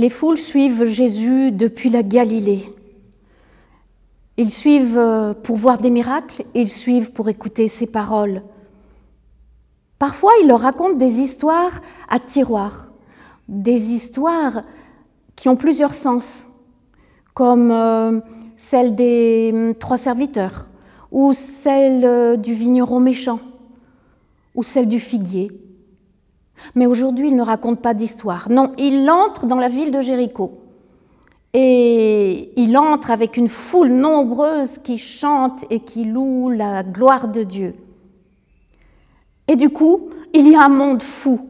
les foules suivent Jésus depuis la Galilée. Ils suivent euh, pour voir des miracles, ils suivent pour écouter ses paroles. Parfois, il leur raconte des histoires à tiroir, des histoires qui ont plusieurs sens, comme euh, celle des hum, trois serviteurs, ou celle euh, du vigneron méchant, ou celle du figuier. Mais aujourd'hui, il ne raconte pas d'histoire. Non, il entre dans la ville de Jéricho. Et il entre avec une foule nombreuse qui chante et qui loue la gloire de Dieu. Et du coup, il y a un monde fou.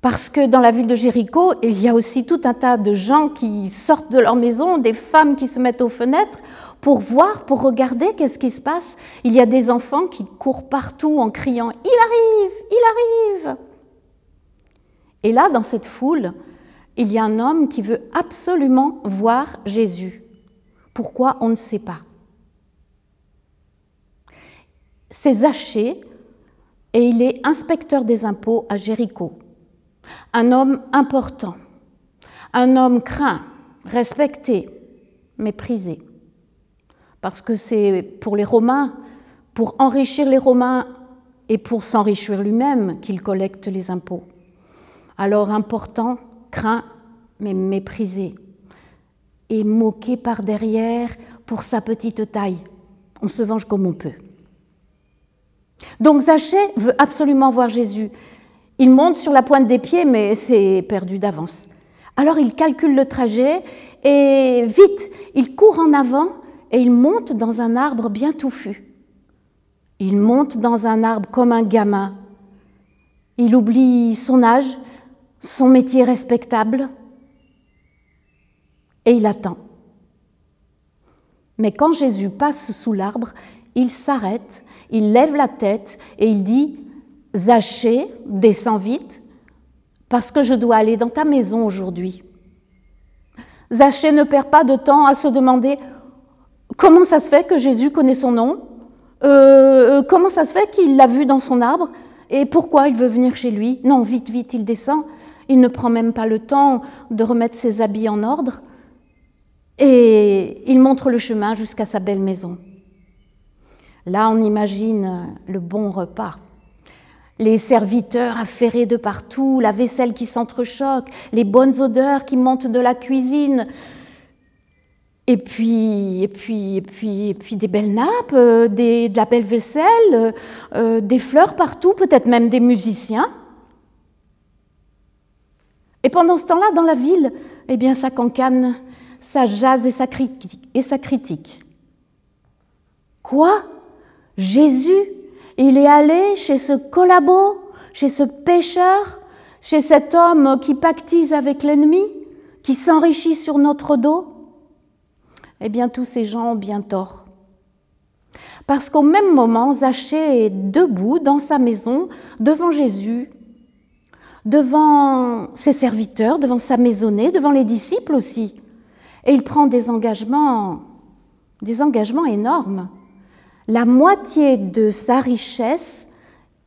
Parce que dans la ville de Jéricho, il y a aussi tout un tas de gens qui sortent de leur maison, des femmes qui se mettent aux fenêtres pour voir, pour regarder qu'est-ce qui se passe. Il y a des enfants qui courent partout en criant ⁇ Il arrive Il arrive !⁇ Et là, dans cette foule, il y a un homme qui veut absolument voir Jésus. Pourquoi? On ne sait pas. C'est Zachée et il est inspecteur des impôts à Jéricho. Un homme important, un homme craint, respecté, méprisé. Parce que c'est pour les Romains, pour enrichir les Romains et pour s'enrichir lui-même qu'il collecte les impôts. Alors important, craint, mais méprisé, et moqué par derrière pour sa petite taille. On se venge comme on peut. Donc Zachée veut absolument voir Jésus. Il monte sur la pointe des pieds, mais c'est perdu d'avance. Alors il calcule le trajet et vite, il court en avant et il monte dans un arbre bien touffu. Il monte dans un arbre comme un gamin. Il oublie son âge, son métier respectable, et il attend. Mais quand Jésus passe sous l'arbre, il s'arrête, il lève la tête et il dit, Zachée, descends vite, parce que je dois aller dans ta maison aujourd'hui. Zachée ne perd pas de temps à se demander comment ça se fait que Jésus connaît son nom, euh, euh, comment ça se fait qu'il l'a vu dans son arbre, et pourquoi il veut venir chez lui? Non, vite, vite, il descend. Il ne prend même pas le temps de remettre ses habits en ordre. Et il montre le chemin jusqu'à sa belle maison. Là, on imagine le bon repas. Les serviteurs affairés de partout, la vaisselle qui s'entrechoque, les bonnes odeurs qui montent de la cuisine, et puis, et puis, et puis, puis des belles nappes, euh, de la belle vaisselle, euh, des fleurs partout, peut-être même des musiciens. Et pendant ce temps-là, dans la ville, eh bien, ça cancane, ça jase et ça critique. Quoi? Jésus, il est allé chez ce collabo, chez ce pécheur, chez cet homme qui pactise avec l'ennemi, qui s'enrichit sur notre dos? Eh bien, tous ces gens ont bien tort. Parce qu'au même moment, Zachée est debout dans sa maison, devant Jésus, devant ses serviteurs, devant sa maisonnée, devant les disciples aussi. Et il prend des engagements, des engagements énormes. La moitié de sa richesse,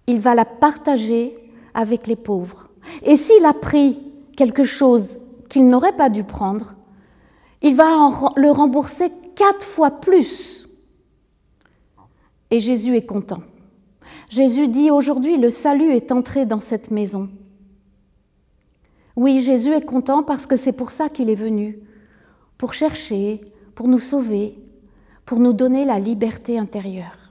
il va la partager avec les pauvres. Et s'il a pris quelque chose qu'il n'aurait pas dû prendre, il va le rembourser quatre fois plus. Et Jésus est content. Jésus dit aujourd'hui, le salut est entré dans cette maison. Oui, Jésus est content parce que c'est pour ça qu'il est venu, pour chercher, pour nous sauver, pour nous donner la liberté intérieure.